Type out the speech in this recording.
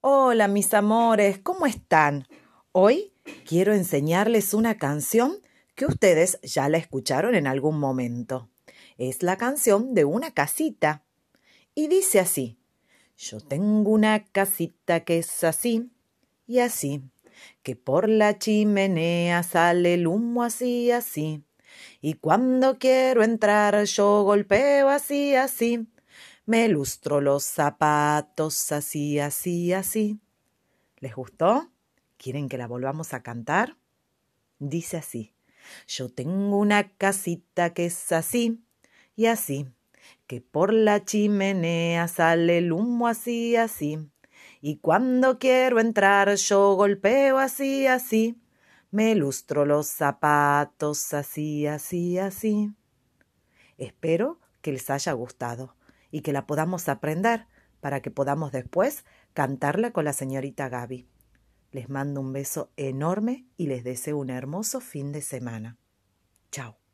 Hola mis amores, ¿cómo están? Hoy quiero enseñarles una canción que ustedes ya la escucharon en algún momento. Es la canción de una casita. Y dice así, yo tengo una casita que es así y así, que por la chimenea sale el humo así así. Y cuando quiero entrar yo golpeo así así me lustro los zapatos así, así, así. ¿Les gustó? ¿Quieren que la volvamos a cantar? Dice así. Yo tengo una casita que es así y así, que por la chimenea sale el humo así, así. Y cuando quiero entrar yo golpeo así, así. Me lustro los zapatos así, así, así. Espero que les haya gustado y que la podamos aprender para que podamos después cantarla con la señorita Gaby. Les mando un beso enorme y les deseo un hermoso fin de semana. Chao.